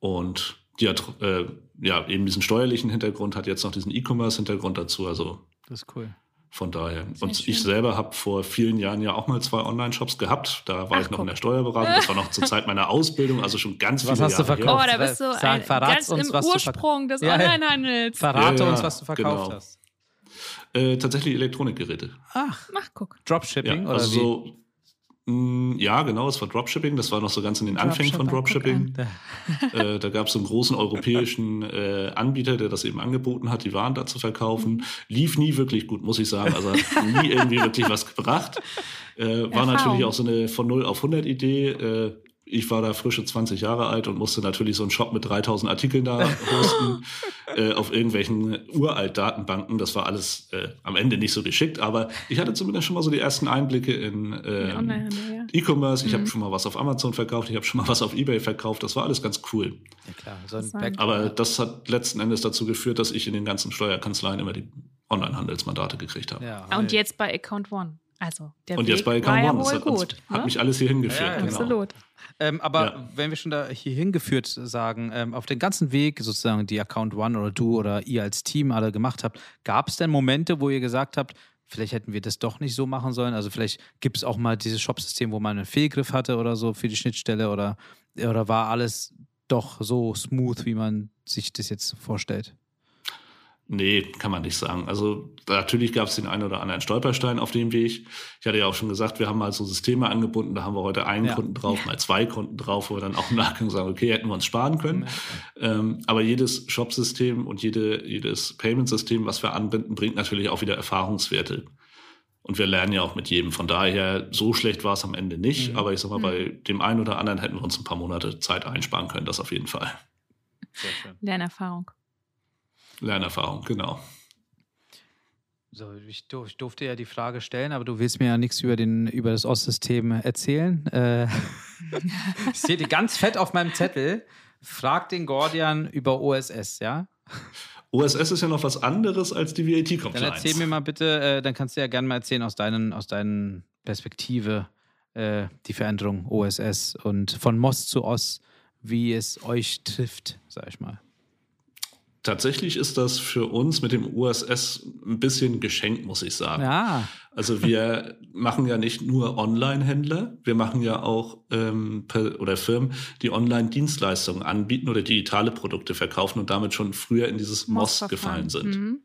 Und die hat äh, ja eben diesen steuerlichen Hintergrund, hat jetzt noch diesen E-Commerce-Hintergrund dazu. Also
das ist cool.
Von daher. Sehr und schön. ich selber habe vor vielen Jahren ja auch mal zwei Online-Shops gehabt. Da war Ach, ich noch guck. in der Steuerberatung. Das war noch zur Zeit meiner Ausbildung, also schon ganz
was
viele
hast Jahre
du
verkauft?
Her. Oh, da bist du ein, ganz uns, im Ursprung des ja, Onlinehandels.
Verrate ja, uns, was du verkauft genau. hast.
Äh, tatsächlich Elektronikgeräte.
Ach, Ach guck. Dropshipping
ja, also oder wie? So, ja, genau, es war Dropshipping. Das war noch so ganz in den Anfängen von Dropshipping. äh, da gab es so einen großen europäischen äh, Anbieter, der das eben angeboten hat, die Waren da zu verkaufen. Lief nie wirklich gut, muss ich sagen. Also hat nie irgendwie wirklich was gebracht. Äh, war natürlich auch so eine von 0 auf 100 Idee. Ich war da frische 20 Jahre alt und musste natürlich so einen Shop mit 3000 Artikeln da hosten äh, auf irgendwelchen uralt Datenbanken. Das war alles äh, am Ende nicht so geschickt, aber ich hatte zumindest schon mal so die ersten Einblicke in äh, E-Commerce. Ich mhm. habe schon mal was auf Amazon verkauft, ich habe schon mal was auf eBay verkauft. Das war alles ganz cool. Ja, klar. So aber das hat letzten Endes dazu geführt, dass ich in den ganzen Steuerkanzleien immer die Online-Handelsmandate gekriegt habe.
Ja, und jetzt bei Account One. Also der
und
Weg
jetzt bei Account One. Das hat, gut, ne? hat mich alles hier hingeführt. Ja,
genau. Absolut.
Ähm, aber ja. wenn wir schon da hier hingeführt sagen, ähm, auf den ganzen Weg sozusagen, die Account One oder du oder ihr als Team alle gemacht habt, gab es denn Momente, wo ihr gesagt habt, vielleicht hätten wir das doch nicht so machen sollen? Also vielleicht gibt es auch mal dieses Shop-System, wo man einen Fehlgriff hatte oder so für die Schnittstelle oder, oder war alles doch so smooth, wie man sich das jetzt vorstellt?
Nee, kann man nicht sagen. Also natürlich gab es den einen oder anderen Stolperstein auf dem Weg. Ich hatte ja auch schon gesagt, wir haben mal so Systeme angebunden, da haben wir heute einen ja. Kunden drauf, mal zwei Kunden drauf, wo wir dann auch im Nachgang sagen, okay, hätten wir uns sparen können. Ja. Ähm, aber jedes Shop-System und jede, jedes Payment-System, was wir anbinden, bringt natürlich auch wieder Erfahrungswerte. Und wir lernen ja auch mit jedem. Von daher, so schlecht war es am Ende nicht. Mhm. Aber ich sag mal, mhm. bei dem einen oder anderen hätten wir uns ein paar Monate Zeit einsparen können, das auf jeden Fall.
Lernerfahrung.
Lernerfahrung, genau.
So, ich, ich, durfte ja die Frage stellen, aber du willst mir ja nichts über, den, über das OS-System erzählen. Äh, ich sehe die ganz fett auf meinem Zettel. Frag den Gordian über OSS, ja?
OSS ist ja noch was anderes als die VAT-Compliance.
Dann erzähl mir mal bitte, äh, dann kannst du ja gerne mal erzählen aus deinen, aus deinen Perspektive äh, die Veränderung OSS und von MOS zu OS, wie es euch trifft, sag ich mal.
Tatsächlich ist das für uns mit dem USS ein bisschen geschenkt, muss ich sagen.
Ja.
Also wir machen ja nicht nur Online-Händler, wir machen ja auch ähm, oder Firmen, die Online-Dienstleistungen anbieten oder digitale Produkte verkaufen und damit schon früher in dieses MOS gefallen sind. Mhm.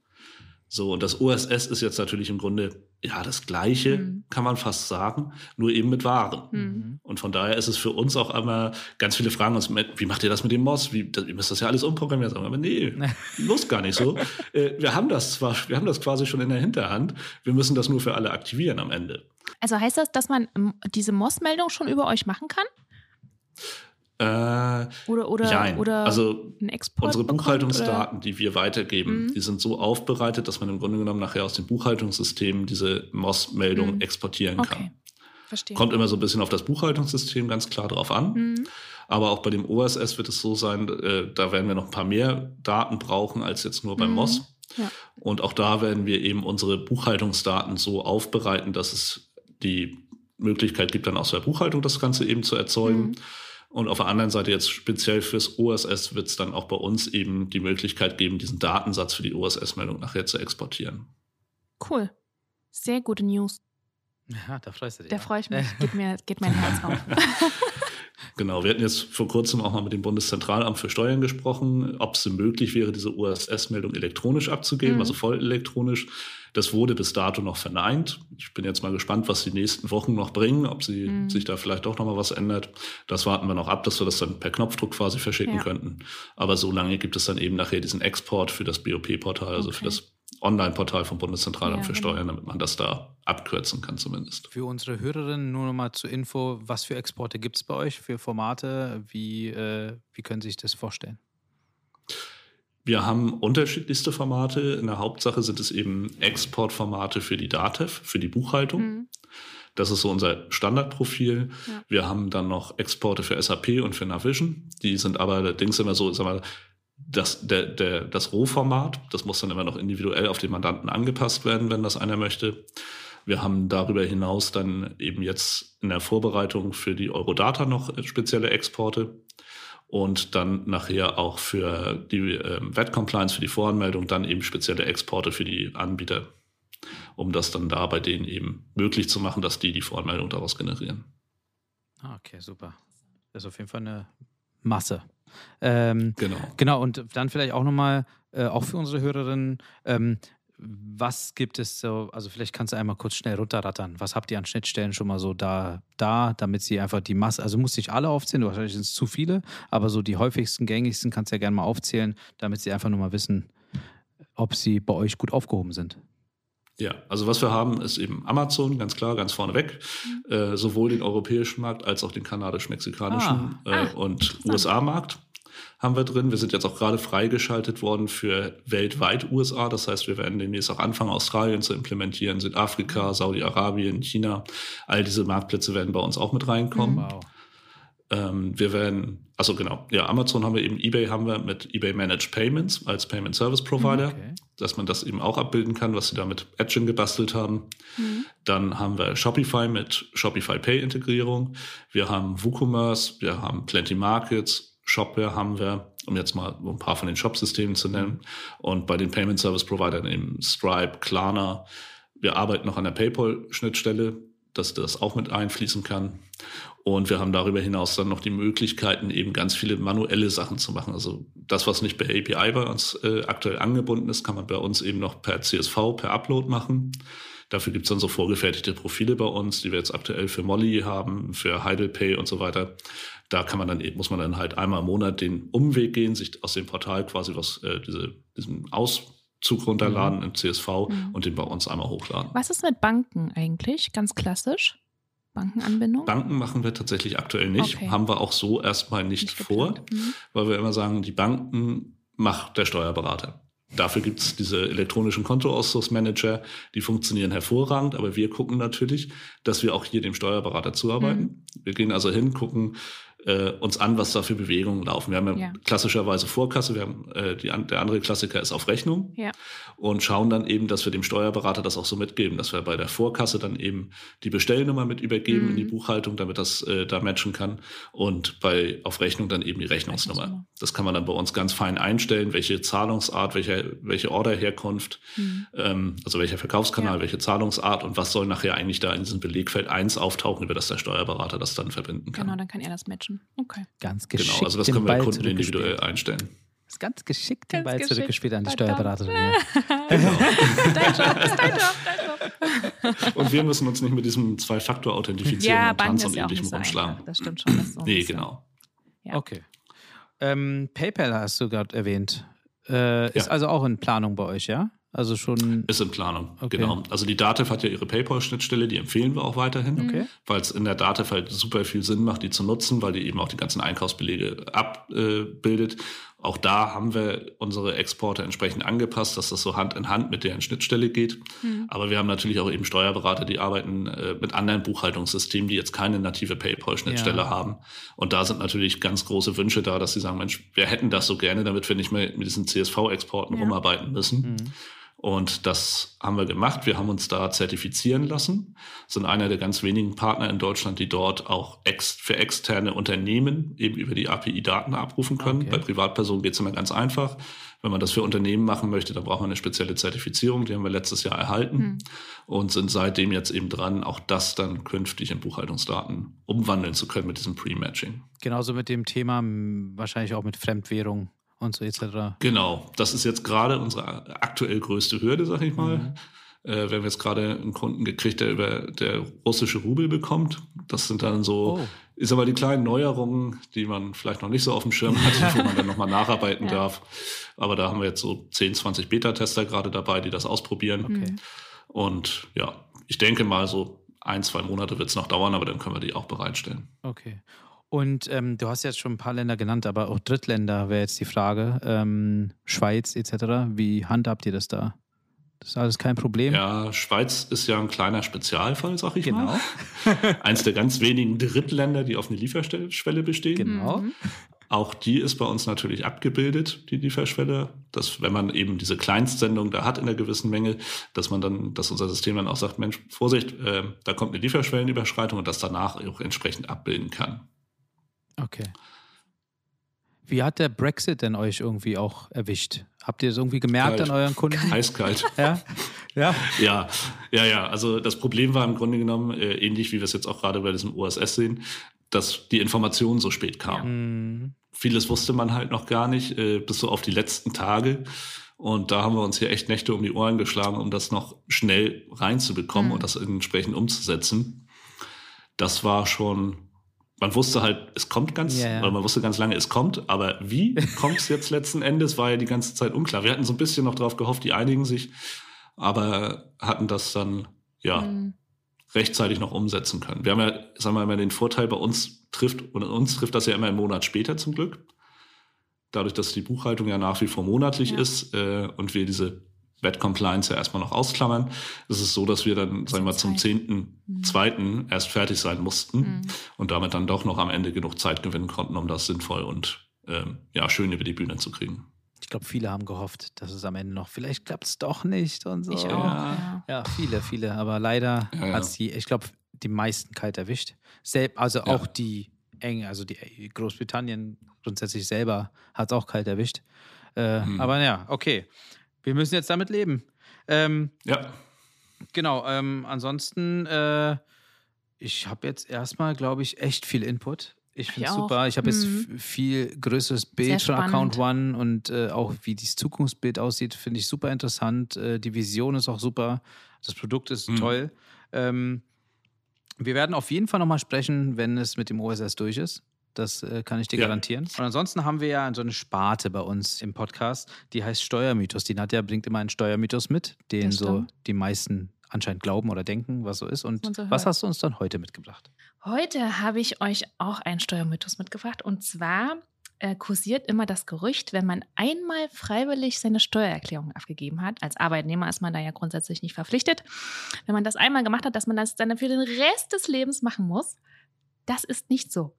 So, und das OSS ist jetzt natürlich im Grunde ja das Gleiche, mhm. kann man fast sagen, nur eben mit Waren. Mhm. Und von daher ist es für uns auch immer ganz viele Fragen, wie macht ihr das mit dem MOS? Wie, ihr müsst das ja alles umprogrammieren. Sagen wir, nee, los gar nicht so. äh, wir haben das zwar, wir haben das quasi schon in der Hinterhand, wir müssen das nur für alle aktivieren am Ende.
Also heißt das, dass man ähm, diese MOS-Meldung schon über euch machen kann?
Äh,
oder oder,
nein.
oder
also unsere Buchhaltungsdaten, die wir weitergeben, mhm. die sind so aufbereitet, dass man im Grunde genommen nachher aus dem Buchhaltungssystem diese MOS-Meldung mhm. exportieren okay. kann.
Verstehe.
Kommt immer so ein bisschen auf das Buchhaltungssystem ganz klar drauf an. Mhm. Aber auch bei dem OSS wird es so sein, äh, da werden wir noch ein paar mehr Daten brauchen als jetzt nur beim mhm. MOS. Ja. Und auch da werden wir eben unsere Buchhaltungsdaten so aufbereiten, dass es die Möglichkeit gibt, dann aus der Buchhaltung das Ganze eben zu erzeugen. Mhm. Und auf der anderen Seite jetzt speziell fürs OSS wird es dann auch bei uns eben die Möglichkeit geben, diesen Datensatz für die OSS-Meldung nachher zu exportieren.
Cool. Sehr gute News.
Ja, da freust du dich.
Da freue ich mich. Geht mir, geht mein Herz auf.
Genau, wir hatten jetzt vor kurzem auch mal mit dem Bundeszentralamt für Steuern gesprochen, ob es möglich wäre, diese OSS-Meldung elektronisch abzugeben, mhm. also voll elektronisch. Das wurde bis dato noch verneint. Ich bin jetzt mal gespannt, was die nächsten Wochen noch bringen, ob sie mhm. sich da vielleicht doch noch mal was ändert. Das warten wir noch ab, dass wir das dann per Knopfdruck quasi verschicken ja. könnten. Aber so lange gibt es dann eben nachher diesen Export für das BOP-Portal, also okay. für das Online-Portal vom Bundeszentralamt ja, für genau. Steuern, damit man das da abkürzen kann zumindest.
Für unsere Hörerinnen nur noch mal zur Info, was für Exporte gibt es bei euch, für Formate, wie, äh, wie können Sie sich das vorstellen?
Wir haben unterschiedlichste Formate. In der Hauptsache sind es eben Exportformate für die DATEV, für die Buchhaltung. Mhm. Das ist so unser Standardprofil. Ja. Wir haben dann noch Exporte für SAP und für Navision. Die sind aber allerdings immer so, sagen wir, das, der, der, das Rohformat. Das muss dann immer noch individuell auf den Mandanten angepasst werden, wenn das einer möchte. Wir haben darüber hinaus dann eben jetzt in der Vorbereitung für die Eurodata noch spezielle Exporte und dann nachher auch für die äh, VAT-Compliance, für die Voranmeldung, dann eben spezielle Exporte für die Anbieter, um das dann da bei denen eben möglich zu machen, dass die die Voranmeldung daraus generieren.
Ah, okay, super. Das ist auf jeden Fall eine Masse. Ähm,
genau.
Genau, und dann vielleicht auch nochmal, äh, auch für unsere Hörerinnen, ähm, was gibt es so, also vielleicht kannst du einmal kurz schnell runterrattern. Was habt ihr an Schnittstellen schon mal so da, da, damit sie einfach die Masse, also muss ich alle aufzählen, wahrscheinlich sind es zu viele, aber so die häufigsten, gängigsten kannst du ja gerne mal aufzählen, damit sie einfach nur mal wissen, ob sie bei euch gut aufgehoben sind.
Ja, also was wir haben, ist eben Amazon, ganz klar, ganz vorneweg. Mhm. Äh, sowohl den europäischen Markt als auch den kanadisch-mexikanischen ah. äh, ah, und USA-Markt haben wir drin. Wir sind jetzt auch gerade freigeschaltet worden für weltweit USA. Das heißt, wir werden demnächst auch anfangen, Australien zu implementieren, Südafrika, Saudi-Arabien, China. All diese Marktplätze werden bei uns auch mit reinkommen. Wow. Ähm, wir werden, also genau, ja, Amazon haben wir eben, eBay haben wir mit eBay Managed Payments als Payment Service Provider, okay. dass man das eben auch abbilden kann, was sie da mit Edging gebastelt haben. Mhm. Dann haben wir Shopify mit Shopify Pay Integrierung. Wir haben WooCommerce, wir haben Plenty Markets, Shopware haben wir, um jetzt mal ein paar von den Shop-Systemen zu nennen. Und bei den Payment Service Providern eben Stripe, Klarna. Wir arbeiten noch an der PayPal-Schnittstelle, dass das auch mit einfließen kann. Und wir haben darüber hinaus dann noch die Möglichkeiten, eben ganz viele manuelle Sachen zu machen. Also das, was nicht per API bei uns äh, aktuell angebunden ist, kann man bei uns eben noch per CSV, per Upload machen. Dafür gibt es dann so vorgefertigte Profile bei uns, die wir jetzt aktuell für Molly haben, für HeidelPay und so weiter. Da kann man dann muss man dann halt einmal im Monat den Umweg gehen, sich aus dem Portal quasi was äh, diese, diesen Auszug runterladen mhm. im CSV mhm. und den bei uns einmal hochladen.
Was ist mit Banken eigentlich? Ganz klassisch? Bankenanbindung?
Banken machen wir tatsächlich aktuell nicht. Okay. Haben wir auch so erstmal nicht, nicht vor, mhm. weil wir immer sagen, die Banken macht der Steuerberater. Dafür gibt es diese elektronischen Kontoauszugsmanager, die funktionieren hervorragend, aber wir gucken natürlich, dass wir auch hier dem Steuerberater zuarbeiten. Mhm. Wir gehen also hin, gucken, äh, uns an, was da für Bewegungen laufen. Wir haben ja, ja. klassischerweise Vorkasse, wir haben äh, die, der andere Klassiker ist auf Rechnung
ja.
und schauen dann eben, dass wir dem Steuerberater das auch so mitgeben, dass wir bei der Vorkasse dann eben die Bestellnummer mit übergeben mhm. in die mhm. Buchhaltung, damit das äh, da matchen kann und bei auf Rechnung dann eben die Rechnungsnummer. Rechnungsnummer. Das kann man dann bei uns ganz fein einstellen, welche Zahlungsart, welche, welche Orderherkunft, mhm. ähm, also welcher Verkaufskanal, ja. welche Zahlungsart und was soll nachher eigentlich da in diesem Belegfeld 1 auftauchen, über das der Steuerberater das dann verbinden kann.
Genau, dann kann er das matchen. Okay.
Ganz geschickt.
Genau, also das können wir Kunden individuell einstellen.
Ist ganz geschickt den Ball zurückgespielt an die Steuerberaterin.
genau. dein Job, ist dein Job, dein Job. Und wir müssen uns nicht mit diesem Zwei-Faktor-Authentifizieren
ja,
und Tanz und ähnlichem rumschlagen.
Das stimmt schon. Das so
nee, genau.
Ja. Okay. Ähm, PayPal hast du gerade erwähnt. Äh, ist ja. also auch in Planung bei euch, ja? Also schon.
Ist in Planung, okay. genau. Also die Datev hat ja ihre PayPal-Schnittstelle, die empfehlen wir auch weiterhin, okay. weil es in der Datev halt super viel Sinn macht, die zu nutzen, weil die eben auch die ganzen Einkaufsbelege abbildet. Auch da haben wir unsere Exporte entsprechend angepasst, dass das so Hand in Hand mit deren Schnittstelle geht. Mhm. Aber wir haben natürlich auch eben Steuerberater, die arbeiten äh, mit anderen Buchhaltungssystemen, die jetzt keine native PayPal-Schnittstelle ja. haben. Und da sind natürlich ganz große Wünsche da, dass sie sagen, Mensch, wir hätten das so gerne, damit wir nicht mehr mit diesen CSV-Exporten ja. rumarbeiten müssen. Mhm. Und das haben wir gemacht. Wir haben uns da zertifizieren lassen, sind einer der ganz wenigen Partner in Deutschland, die dort auch ex für externe Unternehmen eben über die API Daten abrufen können. Okay. Bei Privatpersonen geht es immer ganz einfach. Wenn man das für Unternehmen machen möchte, dann braucht man eine spezielle Zertifizierung. Die haben wir letztes Jahr erhalten hm. und sind seitdem jetzt eben dran, auch das dann künftig in Buchhaltungsdaten umwandeln zu können mit diesem Pre-Matching.
Genauso mit dem Thema wahrscheinlich auch mit Fremdwährung und so etc.
Genau, das ist jetzt gerade unsere aktuell größte Hürde, sag ich mal. Mhm. Äh, wir haben jetzt gerade einen Kunden gekriegt, der über der russische Rubel bekommt. Das sind dann so, oh. ist aber die kleinen Neuerungen, die man vielleicht noch nicht so auf dem Schirm hat, wo man dann nochmal nacharbeiten ja. darf. Aber da haben wir jetzt so 10, 20 Beta-Tester gerade dabei, die das ausprobieren. Okay. Und ja, ich denke mal so ein, zwei Monate wird es noch dauern, aber dann können wir die auch bereitstellen.
Okay. Und ähm, du hast jetzt schon ein paar Länder genannt, aber auch Drittländer wäre jetzt die Frage. Ähm, Schweiz etc. Wie handhabt ihr das da? Das ist alles kein Problem.
Ja, Schweiz ist ja ein kleiner Spezialfall, sag ich genau. mal. Eins der ganz wenigen Drittländer, die auf eine Lieferschwelle bestehen.
Genau. Mhm.
Auch die ist bei uns natürlich abgebildet, die Lieferschwelle. Dass, wenn man eben diese Kleinstsendung da hat in einer gewissen Menge, dass man dann, dass unser System dann auch sagt, Mensch, Vorsicht, äh, da kommt eine Lieferschwellenüberschreitung und das danach auch entsprechend abbilden kann.
Okay. Wie hat der Brexit denn euch irgendwie auch erwischt? Habt ihr es irgendwie gemerkt Kalt. an euren Kunden?
Eiskalt.
ja?
Ja? Ja, ja, ja. Also das Problem war im Grunde genommen, äh, ähnlich wie wir es jetzt auch gerade bei diesem OSS sehen, dass die Informationen so spät kamen. Mhm. Vieles wusste man halt noch gar nicht, äh, bis so auf die letzten Tage. Und da haben wir uns hier echt Nächte um die Ohren geschlagen, um das noch schnell reinzubekommen mhm. und das entsprechend umzusetzen. Das war schon man wusste halt, es kommt ganz, yeah, man wusste ganz lange, es kommt, aber wie kommt es jetzt letzten Endes, war ja die ganze Zeit unklar. Wir hatten so ein bisschen noch drauf gehofft, die einigen sich, aber hatten das dann, ja, mhm. rechtzeitig noch umsetzen können. Wir haben ja, sagen wir mal, den Vorteil, bei uns trifft, und uns trifft das ja immer einen Monat später zum Glück. Dadurch, dass die Buchhaltung ja nach wie vor monatlich ja. ist äh, und wir diese Wet Compliance ja erstmal noch ausklammern. Es ist so, dass wir dann, sagen wir mal, zum 10.2. Mhm. erst fertig sein mussten mhm. und damit dann doch noch am Ende genug Zeit gewinnen konnten, um das sinnvoll und ähm, ja, schön über die Bühne zu kriegen.
Ich glaube, viele haben gehofft, dass es am Ende noch, vielleicht klappt es doch nicht und so.
Ich auch,
ja. ja. viele, viele. Aber leider ja, ja. hat es die, ich glaube, die meisten kalt erwischt. Selb, also auch die eng, also die Großbritannien grundsätzlich selber hat es auch kalt erwischt. Äh, mhm. Aber ja, okay wir müssen jetzt damit leben. Ähm,
ja.
Genau, ähm, ansonsten, äh, ich habe jetzt erstmal, glaube ich, echt viel Input. Ich finde es super. Ich habe jetzt mhm. viel größeres Bild von Account One und äh, auch wie das Zukunftsbild aussieht, finde ich super interessant. Äh, die Vision ist auch super. Das Produkt ist mhm. toll. Ähm, wir werden auf jeden Fall nochmal sprechen, wenn es mit dem OSS durch ist. Das äh, kann ich dir ja. garantieren. Und ansonsten haben wir ja so eine Sparte bei uns im Podcast, die heißt Steuermythos. Die Nadja bringt immer einen Steuermythos mit, den so die meisten anscheinend glauben oder denken, was so ist. Und was hast du uns dann heute mitgebracht?
Heute habe ich euch auch einen Steuermythos mitgebracht. Und zwar äh, kursiert immer das Gerücht, wenn man einmal freiwillig seine Steuererklärung abgegeben hat, als Arbeitnehmer ist man da ja grundsätzlich nicht verpflichtet, wenn man das einmal gemacht hat, dass man das dann für den Rest des Lebens machen muss. Das ist nicht so.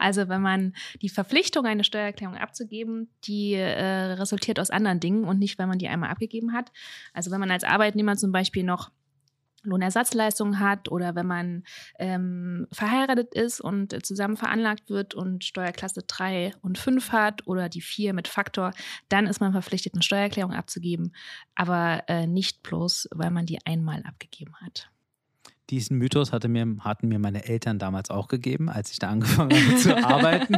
Also wenn man die Verpflichtung, eine Steuererklärung abzugeben, die äh, resultiert aus anderen Dingen und nicht, wenn man die einmal abgegeben hat. Also wenn man als Arbeitnehmer zum Beispiel noch Lohnersatzleistungen hat oder wenn man ähm, verheiratet ist und zusammen veranlagt wird und Steuerklasse 3 und 5 hat oder die 4 mit Faktor, dann ist man verpflichtet, eine Steuererklärung abzugeben, aber äh, nicht bloß, weil man die einmal abgegeben hat.
Diesen Mythos hatte mir, hatten mir meine Eltern damals auch gegeben, als ich da angefangen habe zu arbeiten.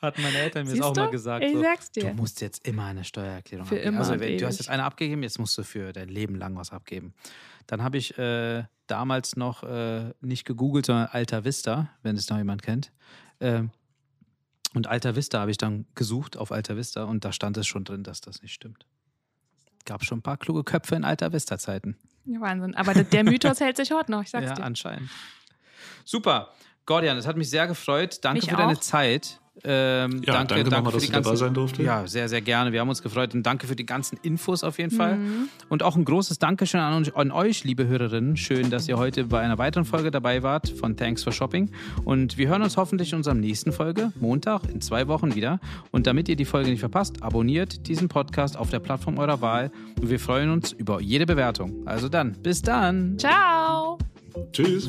hatten meine Eltern mir das auch
du?
mal gesagt.
Ich
so,
sag's dir.
Du musst jetzt immer eine Steuererklärung
Für
abgeben.
immer
Also
und
wenn, du hast jetzt eine abgegeben, jetzt musst du für dein Leben lang was abgeben. Dann habe ich äh, damals noch äh, nicht gegoogelt, sondern Alta Vista, wenn es noch jemand kennt. Ähm, und Alta Vista habe ich dann gesucht auf Alta Vista und da stand es schon drin, dass das nicht stimmt. Gab schon ein paar kluge Köpfe in Alta Vista Zeiten.
Ja, Wahnsinn. Aber der, Mythos hält sich heute noch, ich sag's
ja,
dir.
anscheinend. Super. Gordian, es hat mich sehr gefreut. Danke
Mich
für deine
auch.
Zeit. Ähm,
Ja, danke, nochmal,
für
dass
die
ich dabei
ganzen-
sein durfte.
Ja, sehr, sehr gerne. Wir haben uns gefreut und danke für die ganzen Infos auf jeden Fall.
Mhm.
Und auch ein großes Dankeschön an, an euch, liebe Hörerinnen. Schön, dass ihr heute bei einer weiteren Folge dabei wart von Thanks for Shopping. Und wir hören uns hoffentlich in unserer nächsten Folge, Montag, in zwei Wochen wieder. Und damit ihr die Folge nicht verpasst, abonniert diesen Podcast auf der Plattform eurer Wahl. Und wir freuen uns über jede Bewertung. Also dann, bis dann.
Ciao.
Tschüss.